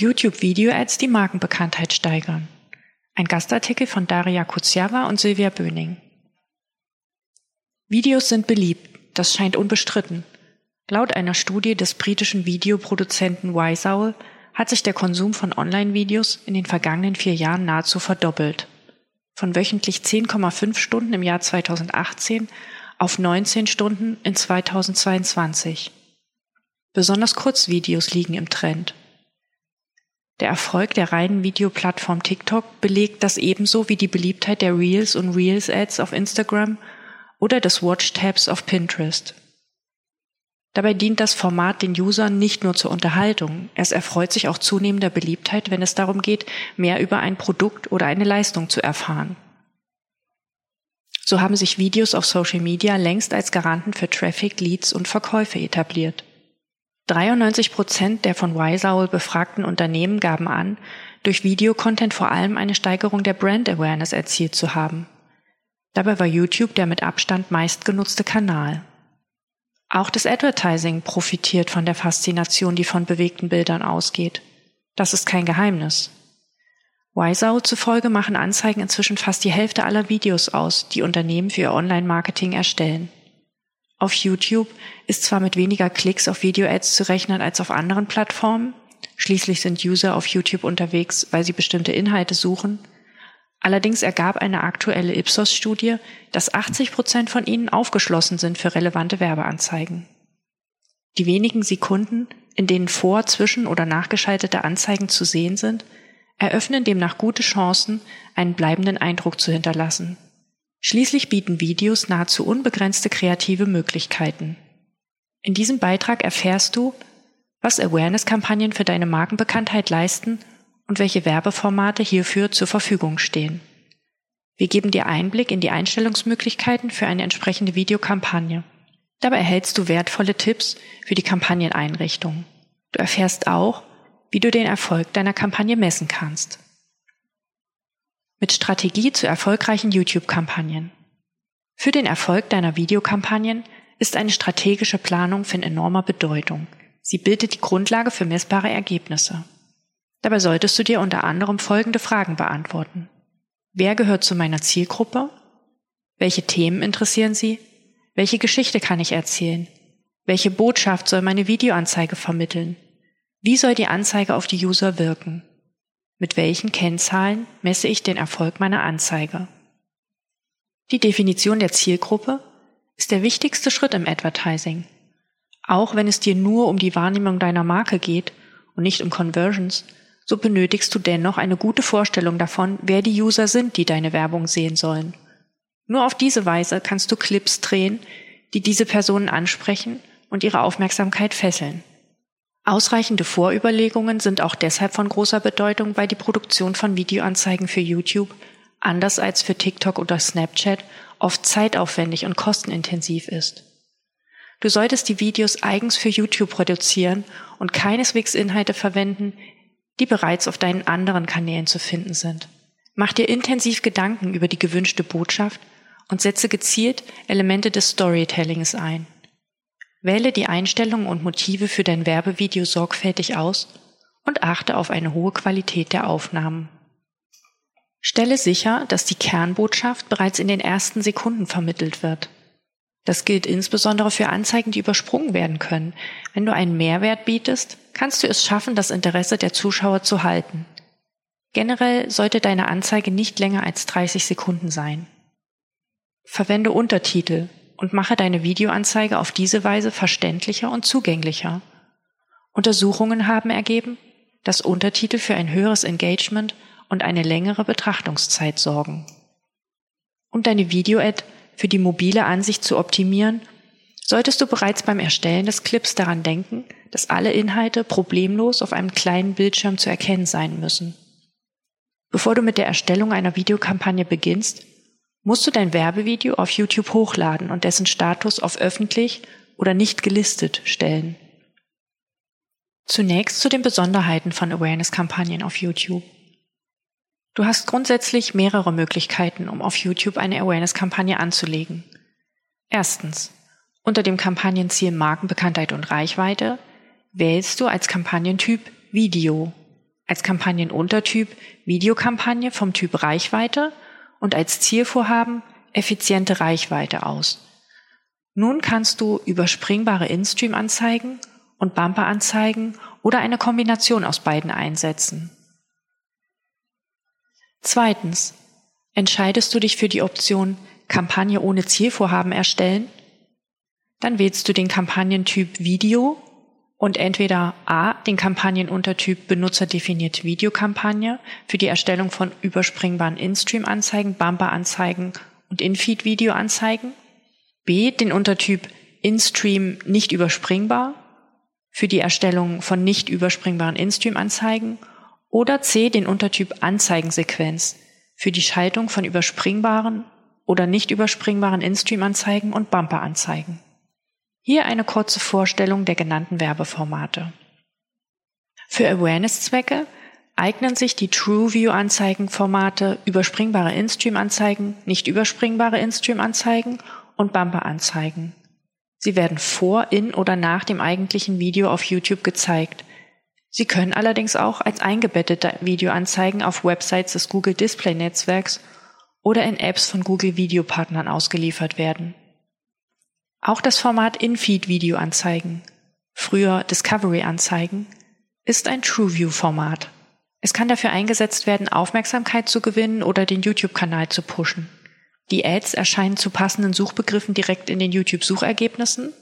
YouTube-Video-Ads die Markenbekanntheit steigern. Ein Gastartikel von Daria Kutsjava und Silvia Böning. Videos sind beliebt, das scheint unbestritten. Laut einer Studie des britischen Videoproduzenten Wiseowl hat sich der Konsum von Online-Videos in den vergangenen vier Jahren nahezu verdoppelt. Von wöchentlich 10,5 Stunden im Jahr 2018 auf 19 Stunden in 2022. Besonders Kurzvideos liegen im Trend. Der Erfolg der reinen Videoplattform TikTok belegt das ebenso wie die Beliebtheit der Reels und Reels Ads auf Instagram oder des Watch-Tabs auf Pinterest. Dabei dient das Format den Usern nicht nur zur Unterhaltung, es erfreut sich auch zunehmender Beliebtheit, wenn es darum geht, mehr über ein Produkt oder eine Leistung zu erfahren. So haben sich Videos auf Social Media längst als Garanten für Traffic, Leads und Verkäufe etabliert. 93 Prozent der von Wiseowl befragten Unternehmen gaben an, durch Videocontent vor allem eine Steigerung der Brand Awareness erzielt zu haben. Dabei war YouTube der mit Abstand meistgenutzte Kanal. Auch das Advertising profitiert von der Faszination, die von bewegten Bildern ausgeht. Das ist kein Geheimnis. Wiseowl zufolge machen Anzeigen inzwischen fast die Hälfte aller Videos aus, die Unternehmen für ihr Online-Marketing erstellen. Auf YouTube ist zwar mit weniger Klicks auf Video-Ads zu rechnen als auf anderen Plattformen, schließlich sind User auf YouTube unterwegs, weil sie bestimmte Inhalte suchen, allerdings ergab eine aktuelle Ipsos-Studie, dass 80 Prozent von ihnen aufgeschlossen sind für relevante Werbeanzeigen. Die wenigen Sekunden, in denen vor, zwischen oder nachgeschaltete Anzeigen zu sehen sind, eröffnen demnach gute Chancen, einen bleibenden Eindruck zu hinterlassen. Schließlich bieten Videos nahezu unbegrenzte kreative Möglichkeiten. In diesem Beitrag erfährst du, was Awareness-Kampagnen für deine Markenbekanntheit leisten und welche Werbeformate hierfür zur Verfügung stehen. Wir geben dir Einblick in die Einstellungsmöglichkeiten für eine entsprechende Videokampagne. Dabei erhältst du wertvolle Tipps für die Kampagneneinrichtung. Du erfährst auch, wie du den Erfolg deiner Kampagne messen kannst mit Strategie zu erfolgreichen YouTube-Kampagnen. Für den Erfolg deiner Videokampagnen ist eine strategische Planung von enormer Bedeutung. Sie bildet die Grundlage für messbare Ergebnisse. Dabei solltest du dir unter anderem folgende Fragen beantworten. Wer gehört zu meiner Zielgruppe? Welche Themen interessieren sie? Welche Geschichte kann ich erzählen? Welche Botschaft soll meine Videoanzeige vermitteln? Wie soll die Anzeige auf die User wirken? Mit welchen Kennzahlen messe ich den Erfolg meiner Anzeige? Die Definition der Zielgruppe ist der wichtigste Schritt im Advertising. Auch wenn es dir nur um die Wahrnehmung deiner Marke geht und nicht um Conversions, so benötigst du dennoch eine gute Vorstellung davon, wer die User sind, die deine Werbung sehen sollen. Nur auf diese Weise kannst du Clips drehen, die diese Personen ansprechen und ihre Aufmerksamkeit fesseln. Ausreichende Vorüberlegungen sind auch deshalb von großer Bedeutung, weil die Produktion von Videoanzeigen für YouTube, anders als für TikTok oder Snapchat, oft zeitaufwendig und kostenintensiv ist. Du solltest die Videos eigens für YouTube produzieren und keineswegs Inhalte verwenden, die bereits auf deinen anderen Kanälen zu finden sind. Mach dir intensiv Gedanken über die gewünschte Botschaft und setze gezielt Elemente des Storytellings ein. Wähle die Einstellungen und Motive für dein Werbevideo sorgfältig aus und achte auf eine hohe Qualität der Aufnahmen. Stelle sicher, dass die Kernbotschaft bereits in den ersten Sekunden vermittelt wird. Das gilt insbesondere für Anzeigen, die übersprungen werden können. Wenn du einen Mehrwert bietest, kannst du es schaffen, das Interesse der Zuschauer zu halten. Generell sollte deine Anzeige nicht länger als 30 Sekunden sein. Verwende Untertitel, und mache deine Videoanzeige auf diese Weise verständlicher und zugänglicher. Untersuchungen haben ergeben, dass Untertitel für ein höheres Engagement und eine längere Betrachtungszeit sorgen. Um deine Video-Ad für die mobile Ansicht zu optimieren, solltest du bereits beim Erstellen des Clips daran denken, dass alle Inhalte problemlos auf einem kleinen Bildschirm zu erkennen sein müssen. Bevor du mit der Erstellung einer Videokampagne beginnst, musst du dein Werbevideo auf YouTube hochladen und dessen Status auf öffentlich oder nicht gelistet stellen. Zunächst zu den Besonderheiten von Awareness-Kampagnen auf YouTube. Du hast grundsätzlich mehrere Möglichkeiten, um auf YouTube eine Awareness-Kampagne anzulegen. Erstens, unter dem Kampagnenziel Markenbekanntheit und Reichweite wählst du als Kampagnentyp Video. als Kampagnenuntertyp Videokampagne vom Typ Reichweite und als Zielvorhaben effiziente Reichweite aus. Nun kannst du überspringbare In-Stream-Anzeigen und Bumper-Anzeigen oder eine Kombination aus beiden einsetzen. Zweitens. Entscheidest du dich für die Option Kampagne ohne Zielvorhaben erstellen? Dann wählst du den Kampagnentyp Video und entweder A, den Kampagnenuntertyp benutzerdefinierte Videokampagne für die Erstellung von überspringbaren In-Stream-Anzeigen, Bumper-Anzeigen und In-Feed-Video-Anzeigen, B, den Untertyp In-Stream nicht überspringbar für die Erstellung von nicht überspringbaren In-Stream-Anzeigen oder C, den Untertyp Anzeigensequenz für die Schaltung von überspringbaren oder nicht überspringbaren In-Stream-Anzeigen und Bumper-Anzeigen. Hier eine kurze Vorstellung der genannten Werbeformate. Für Awareness-Zwecke eignen sich die TrueView-Anzeigenformate überspringbare In-Stream-Anzeigen, nicht überspringbare In-Stream-Anzeigen und Bumper-Anzeigen. Sie werden vor, in oder nach dem eigentlichen Video auf YouTube gezeigt. Sie können allerdings auch als eingebettete Videoanzeigen auf Websites des Google Display Netzwerks oder in Apps von Google Videopartnern ausgeliefert werden. Auch das Format In-Feed-Videoanzeigen, früher Discovery-Anzeigen, ist ein TrueView-Format. Es kann dafür eingesetzt werden, Aufmerksamkeit zu gewinnen oder den YouTube-Kanal zu pushen. Die Ads erscheinen zu passenden Suchbegriffen direkt in den YouTube-Suchergebnissen,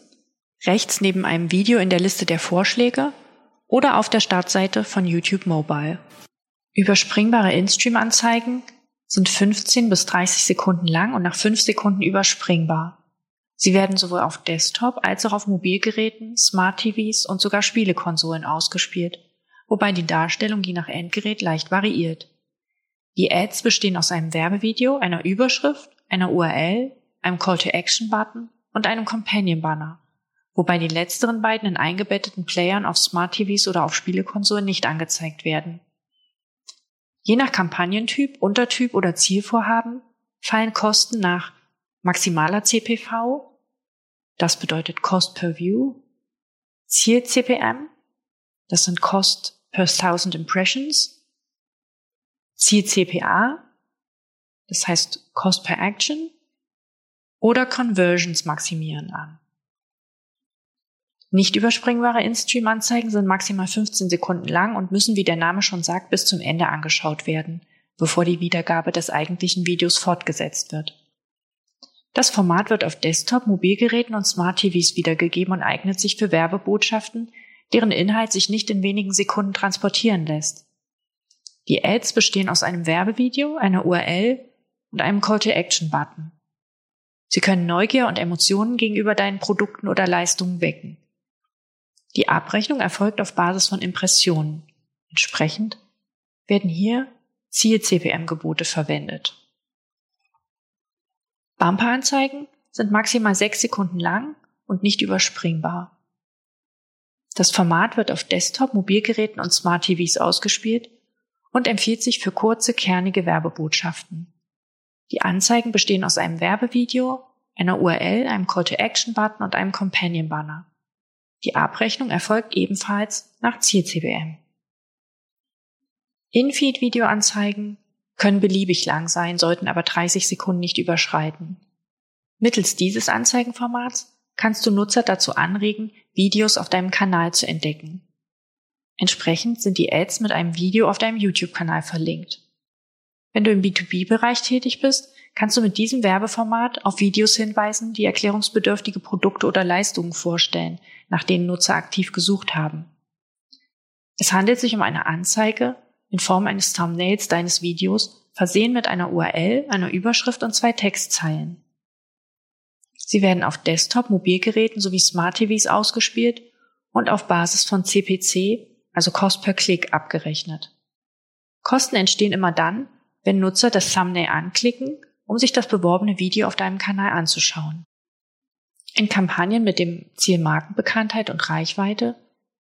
rechts neben einem Video in der Liste der Vorschläge oder auf der Startseite von YouTube Mobile. Überspringbare In-Stream-Anzeigen sind 15 bis 30 Sekunden lang und nach 5 Sekunden überspringbar. Sie werden sowohl auf Desktop als auch auf Mobilgeräten, Smart TVs und sogar Spielekonsolen ausgespielt, wobei die Darstellung je nach Endgerät leicht variiert. Die Ads bestehen aus einem Werbevideo, einer Überschrift einer URL, einem Call-to-Action-Button und einem Companion-Banner, wobei die letzteren beiden in eingebetteten Playern auf Smart TVs oder auf Spielekonsolen nicht angezeigt werden. Je nach Kampagnentyp, Untertyp oder Zielvorhaben fallen Kosten nach maximaler CPV, das bedeutet Cost per View, Ziel CPM, das sind Cost per Thousand Impressions, Ziel CPA, das heißt Cost per Action, oder Conversions maximieren an. Nicht überspringbare In-Stream-Anzeigen sind maximal 15 Sekunden lang und müssen, wie der Name schon sagt, bis zum Ende angeschaut werden, bevor die Wiedergabe des eigentlichen Videos fortgesetzt wird. Das Format wird auf Desktop, Mobilgeräten und Smart TVs wiedergegeben und eignet sich für Werbebotschaften, deren Inhalt sich nicht in wenigen Sekunden transportieren lässt. Die Ads bestehen aus einem Werbevideo, einer URL und einem Call-to-Action-Button. Sie können Neugier und Emotionen gegenüber deinen Produkten oder Leistungen wecken. Die Abrechnung erfolgt auf Basis von Impressionen. Entsprechend werden hier Ziel-CPM-Gebote verwendet. Bumper-Anzeigen sind maximal sechs Sekunden lang und nicht überspringbar. Das Format wird auf Desktop, Mobilgeräten und Smart TVs ausgespielt und empfiehlt sich für kurze, kernige Werbebotschaften. Die Anzeigen bestehen aus einem Werbevideo, einer URL, einem Call-to-Action-Button und einem Companion-Banner. Die Abrechnung erfolgt ebenfalls nach Ziel-CBM. In-Feed-Videoanzeigen können beliebig lang sein, sollten aber 30 Sekunden nicht überschreiten. Mittels dieses Anzeigenformats kannst du Nutzer dazu anregen, Videos auf deinem Kanal zu entdecken. Entsprechend sind die Ads mit einem Video auf deinem YouTube-Kanal verlinkt. Wenn du im B2B-Bereich tätig bist, kannst du mit diesem Werbeformat auf Videos hinweisen, die erklärungsbedürftige Produkte oder Leistungen vorstellen, nach denen Nutzer aktiv gesucht haben. Es handelt sich um eine Anzeige in Form eines Thumbnails deines Videos, versehen mit einer URL, einer Überschrift und zwei Textzeilen. Sie werden auf Desktop, Mobilgeräten sowie Smart TVs ausgespielt und auf Basis von CPC, also Cost per Klick, abgerechnet. Kosten entstehen immer dann, wenn Nutzer das Thumbnail anklicken, um sich das beworbene Video auf deinem Kanal anzuschauen. In Kampagnen mit dem Ziel Markenbekanntheit und Reichweite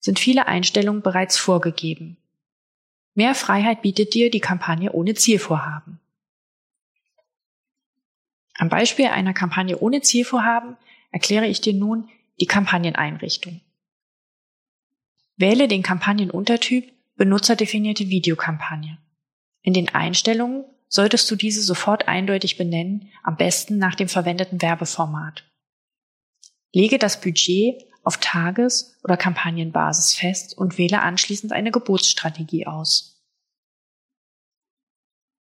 sind viele Einstellungen bereits vorgegeben. Mehr Freiheit bietet dir die Kampagne ohne Zielvorhaben. Am Beispiel einer Kampagne ohne Zielvorhaben erkläre ich dir nun die Kampagneneinrichtung. Wähle den Kampagnenuntertyp benutzerdefinierte Videokampagne. In den Einstellungen solltest du diese sofort eindeutig benennen, am besten nach dem verwendeten Werbeformat. Lege das Budget auf Tages- oder Kampagnenbasis fest und wähle anschließend eine Geburtsstrategie aus.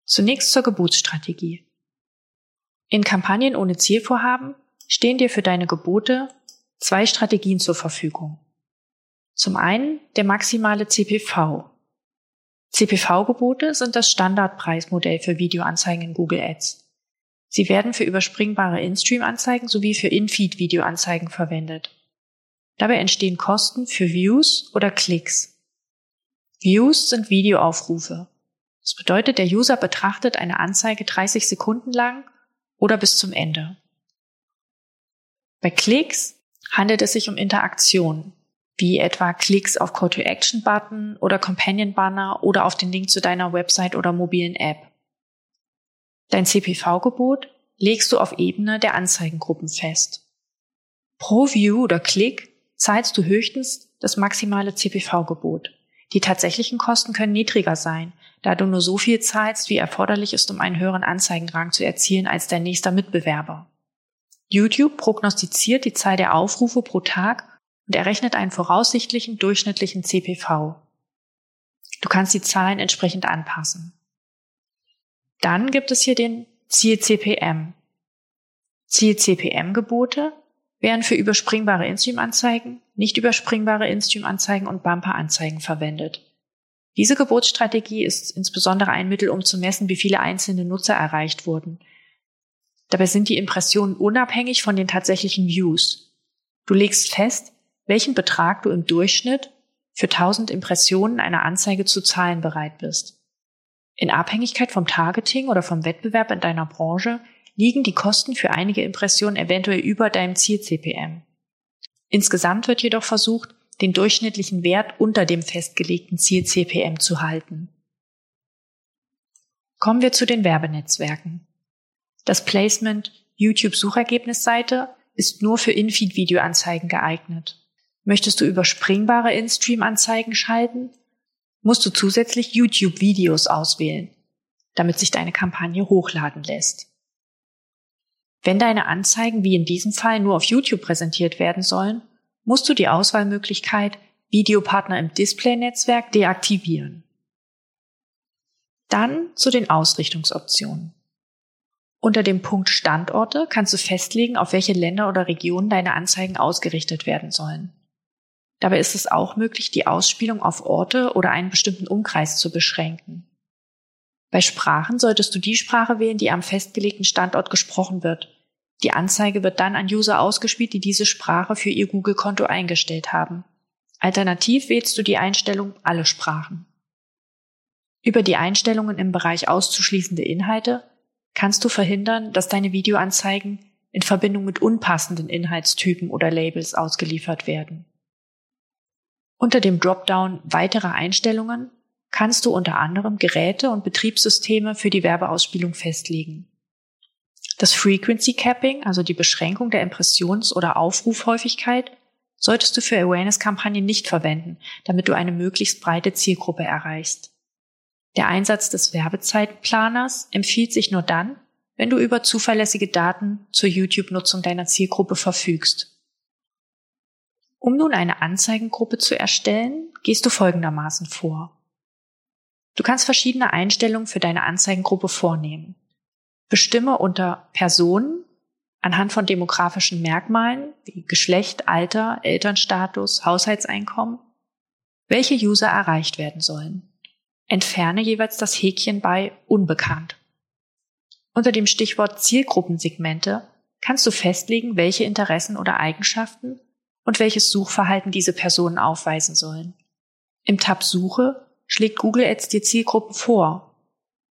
Zunächst zur Geburtsstrategie. In Kampagnen ohne Zielvorhaben stehen dir für deine Gebote zwei Strategien zur Verfügung. Zum einen der maximale CPV. CPV-Gebote sind das Standardpreismodell für Videoanzeigen in Google Ads. Sie werden für überspringbare In-Stream-Anzeigen sowie für In-Feed-Videoanzeigen verwendet. Dabei entstehen Kosten für Views oder Klicks. Views sind Videoaufrufe. Das bedeutet, der User betrachtet eine Anzeige 30 Sekunden lang oder bis zum Ende. Bei Klicks handelt es sich um Interaktionen, wie etwa Klicks auf Call-to-Action-Button oder Companion-Banner oder auf den Link zu deiner Website oder mobilen App. Dein CPV-Gebot legst du auf Ebene der Anzeigengruppen fest. Pro View oder Klick zahlst du höchstens das maximale CPV-Gebot. Die tatsächlichen Kosten können niedriger sein, da du nur so viel zahlst, wie erforderlich ist, um einen höheren Anzeigenrang zu erzielen als dein nächster Mitbewerber. YouTube prognostiziert die Zahl der Aufrufe pro Tag und errechnet einen voraussichtlichen durchschnittlichen CPV. Du kannst die Zahlen entsprechend anpassen. Dann gibt es hier den Ziel-CPM. Ziel-CPM-Gebote werden für überspringbare InStream-Anzeigen, nicht überspringbare InStream-Anzeigen und Bumper-Anzeigen verwendet. Diese Geburtsstrategie ist insbesondere ein Mittel, um zu messen, wie viele einzelne Nutzer erreicht wurden. Dabei sind die Impressionen unabhängig von den tatsächlichen Views. Du legst fest, welchen Betrag du im Durchschnitt für 1000 Impressionen einer Anzeige zu zahlen bereit bist. In Abhängigkeit vom Targeting oder vom Wettbewerb in deiner Branche liegen die Kosten für einige Impressionen eventuell über deinem Ziel-CPM. Insgesamt wird jedoch versucht, den durchschnittlichen Wert unter dem festgelegten Ziel-CPM zu halten. Kommen wir zu den Werbenetzwerken. Das Placement YouTube Suchergebnisseite ist nur für In-Feed-Videoanzeigen geeignet. Möchtest du überspringbare In-Stream-Anzeigen schalten, musst du zusätzlich YouTube-Videos auswählen, damit sich deine Kampagne hochladen lässt. Wenn deine Anzeigen wie in diesem Fall nur auf YouTube präsentiert werden sollen, musst du die Auswahlmöglichkeit Videopartner im Display-Netzwerk deaktivieren. Dann zu den Ausrichtungsoptionen. Unter dem Punkt Standorte kannst du festlegen, auf welche Länder oder Regionen deine Anzeigen ausgerichtet werden sollen. Dabei ist es auch möglich, die Ausspielung auf Orte oder einen bestimmten Umkreis zu beschränken. Bei Sprachen solltest du die Sprache wählen, die am festgelegten Standort gesprochen wird. Die Anzeige wird dann an User ausgespielt, die diese Sprache für ihr Google-Konto eingestellt haben. Alternativ wählst du die Einstellung Alle Sprachen. Über die Einstellungen im Bereich auszuschließende Inhalte kannst du verhindern, dass deine Videoanzeigen in Verbindung mit unpassenden Inhaltstypen oder Labels ausgeliefert werden. Unter dem Dropdown Weitere Einstellungen kannst du unter anderem Geräte und Betriebssysteme für die Werbeausspielung festlegen. Das Frequency Capping, also die Beschränkung der Impressions- oder Aufrufhäufigkeit, solltest du für Awareness-Kampagnen nicht verwenden, damit du eine möglichst breite Zielgruppe erreichst. Der Einsatz des Werbezeitplaners empfiehlt sich nur dann, wenn du über zuverlässige Daten zur YouTube-Nutzung deiner Zielgruppe verfügst. Um nun eine Anzeigengruppe zu erstellen, gehst du folgendermaßen vor. Du kannst verschiedene Einstellungen für deine Anzeigengruppe vornehmen. Bestimme unter Personen anhand von demografischen Merkmalen wie Geschlecht, Alter, Elternstatus, Haushaltseinkommen, welche User erreicht werden sollen. Entferne jeweils das Häkchen bei Unbekannt. Unter dem Stichwort Zielgruppensegmente kannst du festlegen, welche Interessen oder Eigenschaften und welches Suchverhalten diese Personen aufweisen sollen. Im Tab Suche schlägt Google Ads die Zielgruppe vor,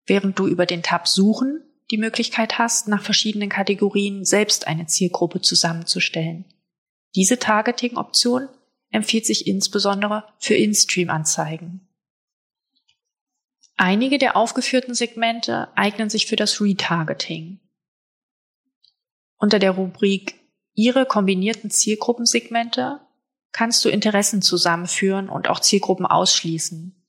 während du über den Tab Suchen die Möglichkeit hast, nach verschiedenen Kategorien selbst eine Zielgruppe zusammenzustellen. Diese Targeting-Option empfiehlt sich insbesondere für In-Stream-Anzeigen. Einige der aufgeführten Segmente eignen sich für das Retargeting. Unter der Rubrik Ihre kombinierten Zielgruppensegmente kannst du Interessen zusammenführen und auch Zielgruppen ausschließen.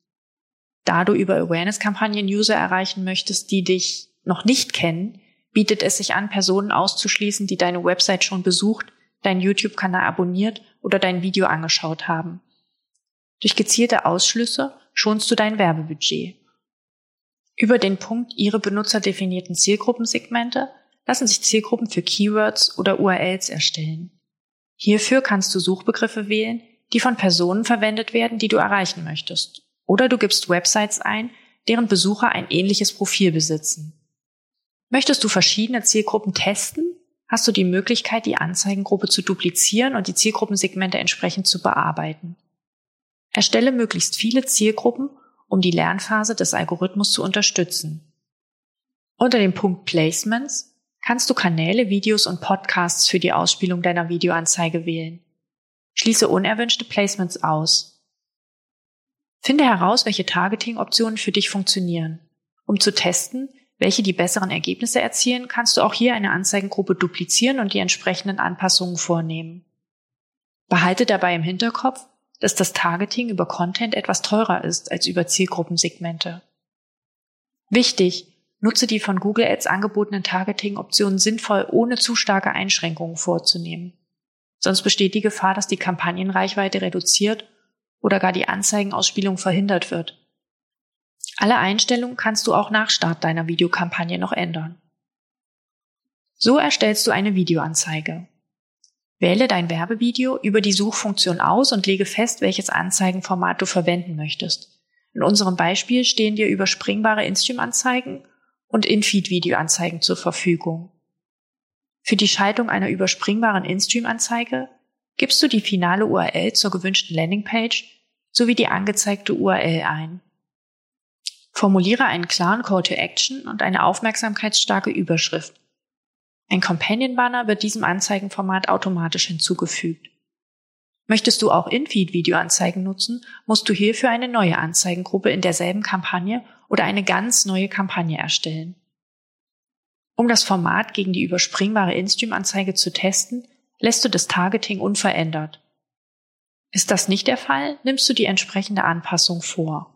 Da du über Awareness-Kampagnen User erreichen möchtest, die dich noch nicht kennen, bietet es sich an, Personen auszuschließen, die deine Website schon besucht, deinen YouTube-Kanal abonniert oder dein Video angeschaut haben. Durch gezielte Ausschlüsse schonst du dein Werbebudget. Über den Punkt Ihre benutzerdefinierten Zielgruppensegmente lassen sich Zielgruppen für Keywords oder URLs erstellen. Hierfür kannst du Suchbegriffe wählen, die von Personen verwendet werden, die du erreichen möchtest. Oder du gibst Websites ein, deren Besucher ein ähnliches Profil besitzen. Möchtest du verschiedene Zielgruppen testen, hast du die Möglichkeit, die Anzeigengruppe zu duplizieren und die Zielgruppensegmente entsprechend zu bearbeiten. Erstelle möglichst viele Zielgruppen, um die Lernphase des Algorithmus zu unterstützen. Unter dem Punkt Placements kannst du Kanäle, Videos und Podcasts für die Ausspielung deiner Videoanzeige wählen. Schließe unerwünschte Placements aus. Finde heraus, welche Targeting-Optionen für dich funktionieren. Um zu testen, welche die besseren Ergebnisse erzielen, kannst du auch hier eine Anzeigengruppe duplizieren und die entsprechenden Anpassungen vornehmen. Behalte dabei im Hinterkopf, dass das Targeting über Content etwas teurer ist als über Zielgruppensegmente. Wichtig, nutze die von Google Ads angebotenen Targeting-Optionen sinnvoll, ohne zu starke Einschränkungen vorzunehmen. Sonst besteht die Gefahr, dass die Kampagnenreichweite reduziert oder gar die Anzeigenausspielung verhindert wird. Alle Einstellungen kannst du auch nach Start deiner Videokampagne noch ändern. So erstellst du eine Videoanzeige. Wähle dein Werbevideo über die Suchfunktion aus und lege fest, welches Anzeigenformat du verwenden möchtest. In unserem Beispiel stehen dir überspringbare InStream-Anzeigen und In-Feed-Video-Anzeigen zur Verfügung. Für die Schaltung einer überspringbaren InStream-Anzeige gibst du die finale URL zur gewünschten Landingpage sowie die angezeigte URL ein. Formuliere einen klaren Call to Action und eine aufmerksamkeitsstarke Überschrift. Ein Companion Banner wird diesem Anzeigenformat automatisch hinzugefügt. Möchtest du auch In-Feed-Videoanzeigen nutzen, musst du hierfür eine neue Anzeigengruppe in derselben Kampagne oder eine ganz neue Kampagne erstellen. Um das Format gegen die überspringbare InStream-Anzeige zu testen, lässt du das Targeting unverändert. Ist das nicht der Fall, nimmst du die entsprechende Anpassung vor.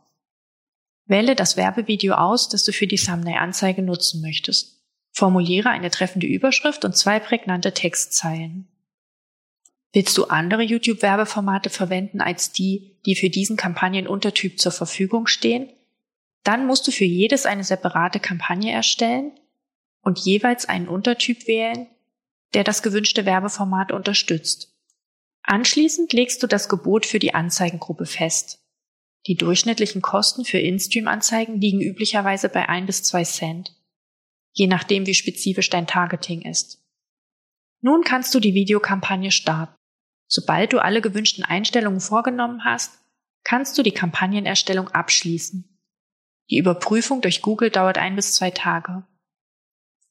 Wähle das Werbevideo aus, das du für die Thumbnail-Anzeige nutzen möchtest. Formuliere eine treffende Überschrift und zwei prägnante Textzeilen. Willst du andere YouTube-Werbeformate verwenden als die, die für diesen Kampagnenuntertyp zur Verfügung stehen? Dann musst du für jedes eine separate Kampagne erstellen und jeweils einen Untertyp wählen, der das gewünschte Werbeformat unterstützt. Anschließend legst du das Gebot für die Anzeigengruppe fest. Die durchschnittlichen Kosten für In-Stream-Anzeigen liegen üblicherweise bei ein bis zwei Cent, je nachdem wie spezifisch dein Targeting ist. Nun kannst du die Videokampagne starten. Sobald du alle gewünschten Einstellungen vorgenommen hast, kannst du die Kampagnenerstellung abschließen. Die Überprüfung durch Google dauert ein bis zwei Tage.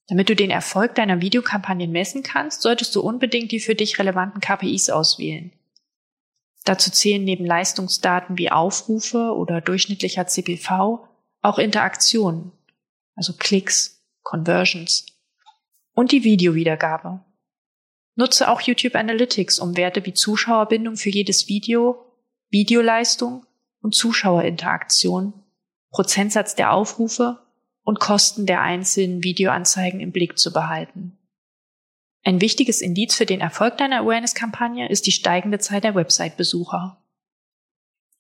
Damit du den Erfolg deiner Videokampagnen messen kannst, solltest du unbedingt die für dich relevanten KPIs auswählen. Dazu zählen neben Leistungsdaten wie Aufrufe oder durchschnittlicher CPV auch Interaktionen, also Klicks, Conversions und die Videowiedergabe. Nutze auch YouTube Analytics, um Werte wie Zuschauerbindung für jedes Video, Videoleistung und Zuschauerinteraktion, Prozentsatz der Aufrufe und Kosten der einzelnen Videoanzeigen im Blick zu behalten. Ein wichtiges Indiz für den Erfolg deiner Awareness-Kampagne ist die steigende Zahl der Website-Besucher.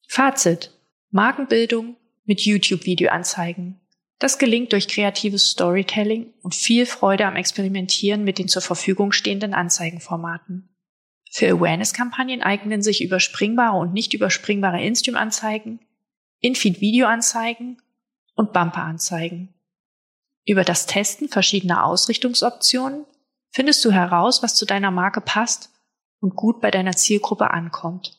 Fazit. Markenbildung mit YouTube-Videoanzeigen. Das gelingt durch kreatives Storytelling und viel Freude am Experimentieren mit den zur Verfügung stehenden Anzeigenformaten. Für Awareness-Kampagnen eignen sich überspringbare und nicht überspringbare In-Stream-Anzeigen, In-Feed-Video-Anzeigen und Bumper-Anzeigen. Über das Testen verschiedener Ausrichtungsoptionen findest du heraus, was zu deiner Marke passt und gut bei deiner Zielgruppe ankommt.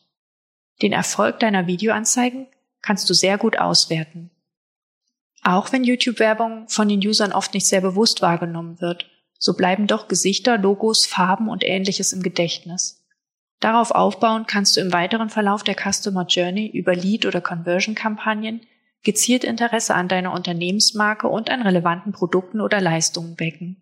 Den Erfolg deiner Videoanzeigen kannst du sehr gut auswerten. Auch wenn YouTube-Werbung von den Usern oft nicht sehr bewusst wahrgenommen wird, so bleiben doch Gesichter, Logos, Farben und ähnliches im Gedächtnis. Darauf aufbauen kannst du im weiteren Verlauf der Customer Journey über Lead- oder Conversion-Kampagnen gezielt Interesse an deiner Unternehmensmarke und an relevanten Produkten oder Leistungen wecken.